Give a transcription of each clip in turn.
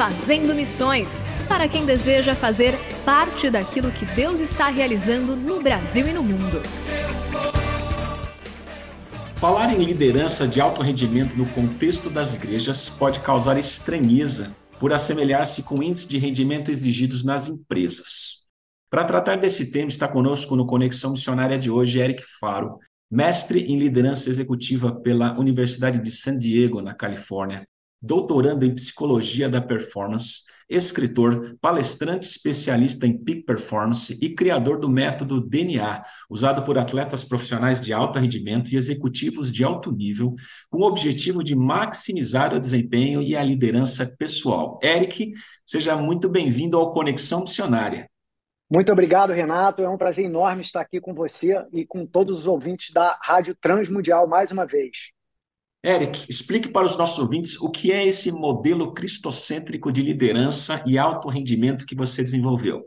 Fazendo Missões para quem deseja fazer parte daquilo que Deus está realizando no Brasil e no mundo. Falar em liderança de alto rendimento no contexto das igrejas pode causar estranheza por assemelhar-se com índices de rendimento exigidos nas empresas. Para tratar desse tema, está conosco no Conexão Missionária de hoje Eric Faro, mestre em liderança executiva pela Universidade de San Diego, na Califórnia, doutorando em psicologia da performance, escritor, palestrante especialista em peak performance e criador do método DNA, usado por atletas profissionais de alto rendimento e executivos de alto nível, com o objetivo de maximizar o desempenho e a liderança pessoal. Eric, seja muito bem-vindo ao Conexão Missionária. Muito obrigado, Renato. É um prazer enorme estar aqui com você e com todos os ouvintes da Rádio Transmundial mais uma vez. Eric, explique para os nossos ouvintes o que é esse modelo cristocêntrico de liderança e alto rendimento que você desenvolveu.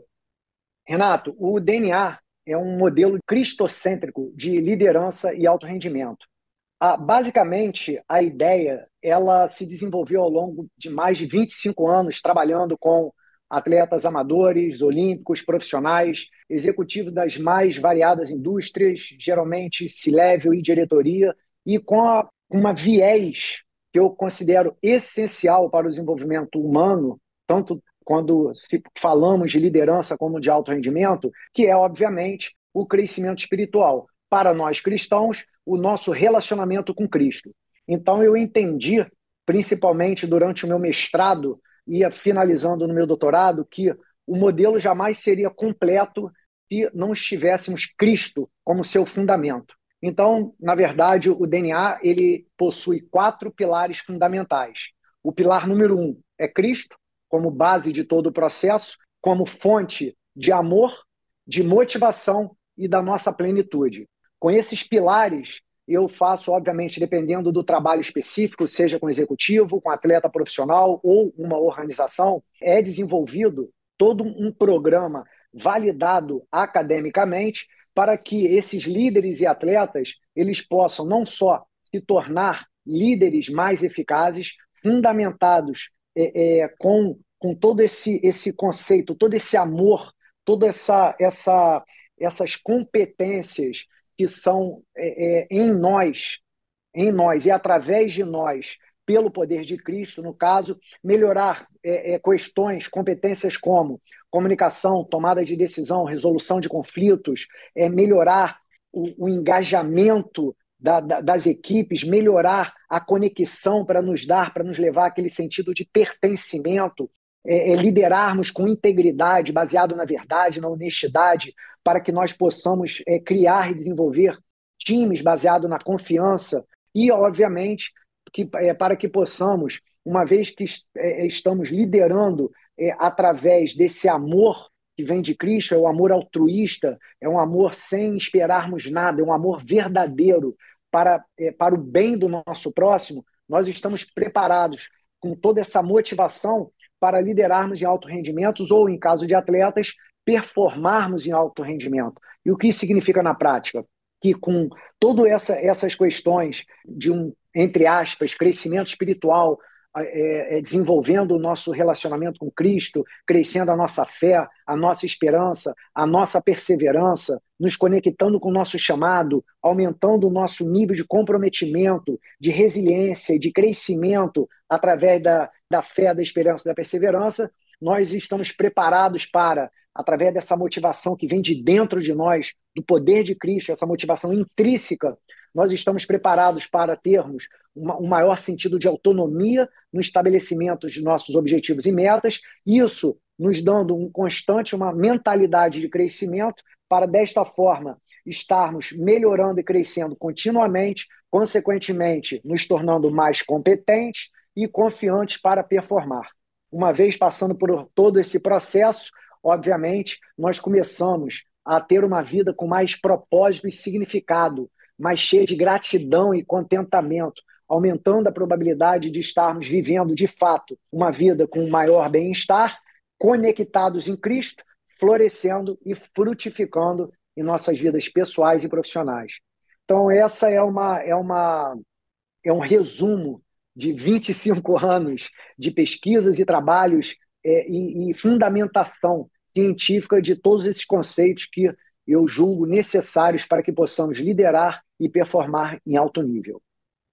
Renato, o DNA é um modelo cristocêntrico de liderança e alto rendimento. Ah, basicamente, a ideia ela se desenvolveu ao longo de mais de 25 anos trabalhando com atletas amadores, olímpicos, profissionais, executivos das mais variadas indústrias, geralmente C-level e diretoria, e com a uma viés que eu considero essencial para o desenvolvimento humano, tanto quando falamos de liderança como de alto rendimento, que é, obviamente, o crescimento espiritual. Para nós cristãos, o nosso relacionamento com Cristo. Então, eu entendi, principalmente durante o meu mestrado e finalizando no meu doutorado, que o modelo jamais seria completo se não estivéssemos Cristo como seu fundamento. Então, na verdade, o DNA ele possui quatro pilares fundamentais. O pilar número um é Cristo, como base de todo o processo, como fonte de amor, de motivação e da nossa plenitude. Com esses pilares, eu faço, obviamente, dependendo do trabalho específico, seja com executivo, com atleta profissional ou uma organização, é desenvolvido todo um programa validado academicamente para que esses líderes e atletas eles possam não só se tornar líderes mais eficazes, fundamentados é, é, com, com todo esse, esse conceito, todo esse amor, toda essa, essa essas competências que são é, é, em nós, em nós e através de nós, pelo poder de Cristo, no caso, melhorar é, é, questões, competências como comunicação, tomada de decisão, resolução de conflitos, é, melhorar o, o engajamento da, da, das equipes, melhorar a conexão para nos dar, para nos levar aquele sentido de pertencimento, é, é, liderarmos com integridade, baseado na verdade, na honestidade, para que nós possamos é, criar e desenvolver times baseado na confiança e, obviamente, que, é, para que possamos, uma vez que é, estamos liderando é, através desse amor que vem de Cristo, é o amor altruísta, é um amor sem esperarmos nada, é um amor verdadeiro para, é, para o bem do nosso próximo, nós estamos preparados com toda essa motivação para liderarmos em alto rendimentos ou, em caso de atletas, performarmos em alto rendimento. E o que isso significa na prática? Que com todas essa, essas questões de um, entre aspas, crescimento espiritual, é, é, desenvolvendo o nosso relacionamento com Cristo, crescendo a nossa fé, a nossa esperança, a nossa perseverança, nos conectando com o nosso chamado, aumentando o nosso nível de comprometimento, de resiliência de crescimento através da, da fé, da esperança, da perseverança, nós estamos preparados para, através dessa motivação que vem de dentro de nós, do poder de Cristo, essa motivação intrínseca nós estamos preparados para termos uma, um maior sentido de autonomia no estabelecimento de nossos objetivos e metas, isso nos dando um constante, uma mentalidade de crescimento, para desta forma estarmos melhorando e crescendo continuamente, consequentemente nos tornando mais competentes e confiantes para performar. Uma vez passando por todo esse processo, obviamente, nós começamos a ter uma vida com mais propósito e significado, mais cheia de gratidão e contentamento, aumentando a probabilidade de estarmos vivendo de fato uma vida com maior bem-estar, conectados em Cristo, florescendo e frutificando em nossas vidas pessoais e profissionais. Então essa é uma é uma é um resumo de 25 anos de pesquisas e trabalhos é, e, e fundamentação científica de todos esses conceitos que eu julgo necessários para que possamos liderar e performar em alto nível.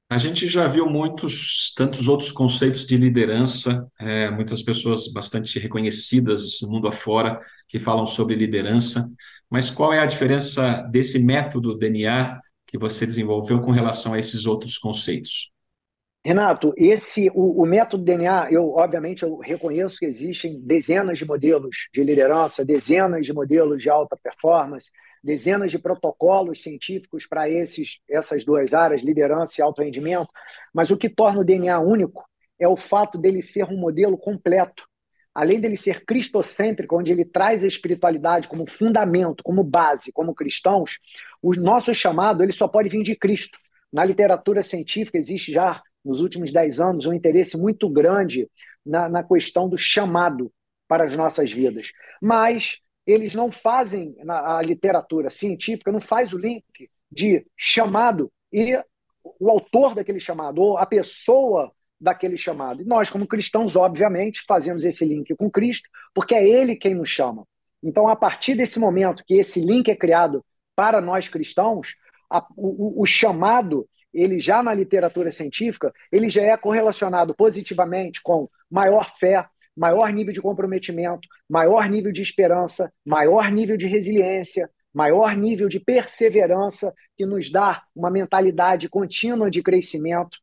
A gente já viu muitos, tantos outros conceitos de liderança, é, muitas pessoas bastante reconhecidas mundo afora que falam sobre liderança, mas qual é a diferença desse método DNA que você desenvolveu com relação a esses outros conceitos? Renato, esse o, o, método DNA, eu obviamente eu reconheço que existem dezenas de modelos de liderança, dezenas de modelos de alta performance, dezenas de protocolos científicos para esses essas duas áreas, liderança e alto rendimento, mas o que torna o DNA único é o fato dele ser um modelo completo. Além dele ser cristocêntrico, onde ele traz a espiritualidade como fundamento, como base, como cristãos, o nosso chamado ele só pode vir de Cristo. Na literatura científica existe já nos últimos dez anos, um interesse muito grande na, na questão do chamado para as nossas vidas. Mas eles não fazem, na, a literatura científica não faz o link de chamado e o autor daquele chamado, ou a pessoa daquele chamado. E nós, como cristãos, obviamente, fazemos esse link com Cristo, porque é Ele quem nos chama. Então, a partir desse momento que esse link é criado para nós cristãos, a, o, o chamado ele já na literatura científica, ele já é correlacionado positivamente com maior fé, maior nível de comprometimento, maior nível de esperança, maior nível de resiliência, maior nível de perseverança, que nos dá uma mentalidade contínua de crescimento.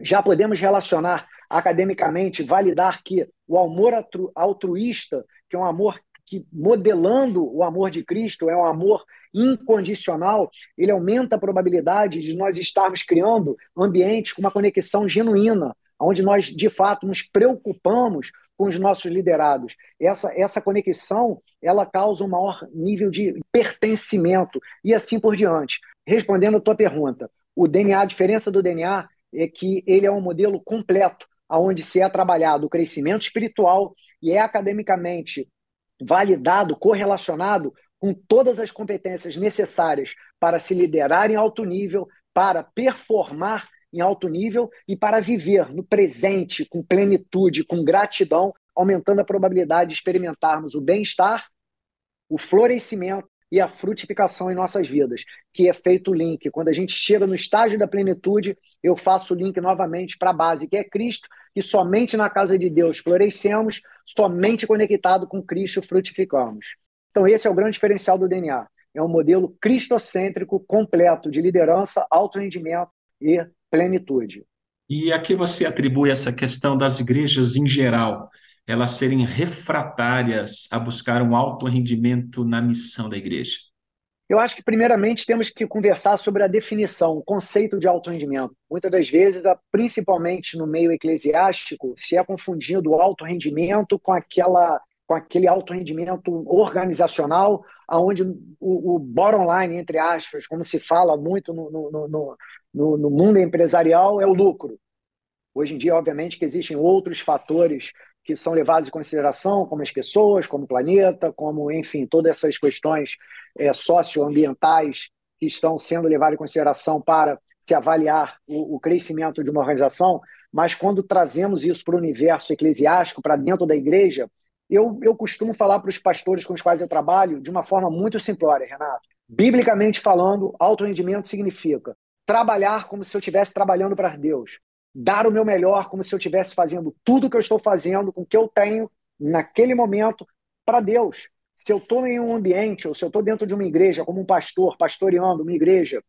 Já podemos relacionar academicamente, validar que o amor altruísta, que é um amor que modelando o amor de Cristo, é um amor incondicional, ele aumenta a probabilidade de nós estarmos criando ambientes com uma conexão genuína, onde nós de fato nos preocupamos com os nossos liderados. Essa, essa conexão ela causa um maior nível de pertencimento e assim por diante. Respondendo a tua pergunta, o DNA, a diferença do DNA é que ele é um modelo completo, onde se é trabalhado o crescimento espiritual e é academicamente validado, correlacionado com todas as competências necessárias para se liderar em alto nível, para performar em alto nível e para viver no presente com plenitude, com gratidão, aumentando a probabilidade de experimentarmos o bem-estar, o florescimento e a frutificação em nossas vidas, que é feito o link. Quando a gente chega no estágio da plenitude, eu faço o link novamente para a base, que é Cristo, que somente na casa de Deus florescemos, somente conectado com Cristo frutificamos. Então, esse é o grande diferencial do DNA. É um modelo cristocêntrico completo de liderança, alto rendimento e plenitude. E a que você atribui essa questão das igrejas em geral? Elas serem refratárias a buscar um alto rendimento na missão da igreja? Eu acho que, primeiramente, temos que conversar sobre a definição, o conceito de alto rendimento. Muitas das vezes, principalmente no meio eclesiástico, se é confundido o alto rendimento com, aquela, com aquele alto rendimento organizacional, onde o, o bottom line, entre aspas, como se fala muito no, no, no, no mundo empresarial, é o lucro. Hoje em dia, obviamente, que existem outros fatores que são levados em consideração, como as pessoas, como o planeta, como, enfim, todas essas questões é, socioambientais que estão sendo levadas em consideração para se avaliar o, o crescimento de uma organização, mas quando trazemos isso para o universo eclesiástico, para dentro da igreja, eu, eu costumo falar para os pastores com os quais eu trabalho de uma forma muito simplória, Renato. Biblicamente falando, alto rendimento significa trabalhar como se eu estivesse trabalhando para Deus, dar o meu melhor como se eu estivesse fazendo tudo o que eu estou fazendo com o que eu tenho naquele momento para Deus. Se eu estou em um ambiente, ou se eu estou dentro de uma igreja, como um pastor, pastoreando uma igreja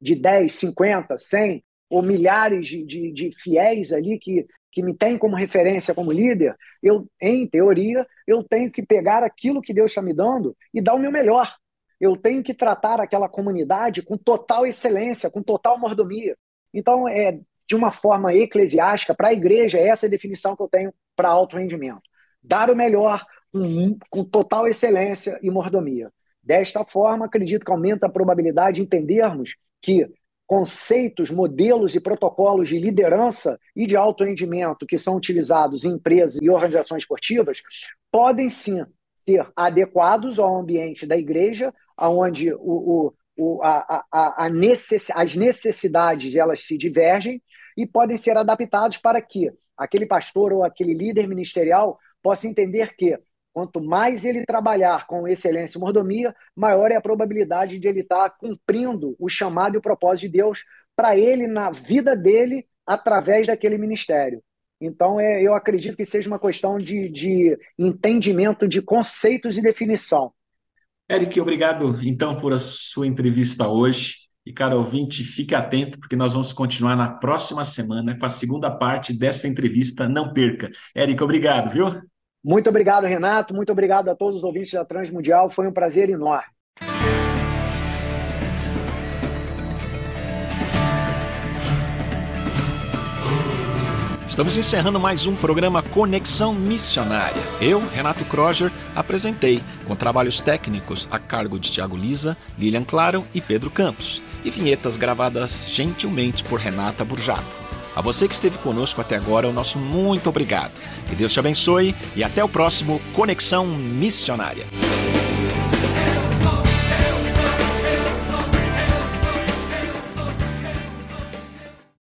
de 10, 50, 100 ou milhares de, de, de fiéis ali que, que me têm como referência como líder, eu, em teoria, eu tenho que pegar aquilo que Deus está me dando e dar o meu melhor. Eu tenho que tratar aquela comunidade com total excelência, com total mordomia. Então, é de uma forma eclesiástica, para a igreja, é essa a definição que eu tenho para alto rendimento. Dar o melhor com, com total excelência e mordomia. Desta forma, acredito que aumenta a probabilidade de entendermos que conceitos, modelos e protocolos de liderança e de alto rendimento que são utilizados em empresas e organizações esportivas podem sim ser adequados ao ambiente da igreja, onde o, o, a, a, a necess, as necessidades elas se divergem e podem ser adaptados para que aquele pastor ou aquele líder ministerial possa entender que Quanto mais ele trabalhar com excelência e mordomia, maior é a probabilidade de ele estar cumprindo o chamado e o propósito de Deus para ele na vida dele através daquele ministério. Então, é, eu acredito que seja uma questão de, de entendimento de conceitos e definição. Eric, obrigado então por a sua entrevista hoje. E, cara ouvinte, fique atento, porque nós vamos continuar na próxima semana com a segunda parte dessa entrevista. Não perca. Eric, obrigado, viu? Muito obrigado, Renato. Muito obrigado a todos os ouvintes da Transmundial. Foi um prazer enorme. Estamos encerrando mais um programa Conexão Missionária. Eu, Renato Kroger, apresentei, com trabalhos técnicos a cargo de Tiago Lisa, Lilian Claro e Pedro Campos, e vinhetas gravadas gentilmente por Renata Burjato. A você que esteve conosco até agora, o nosso muito obrigado. Que Deus te abençoe e até o próximo Conexão Missionária.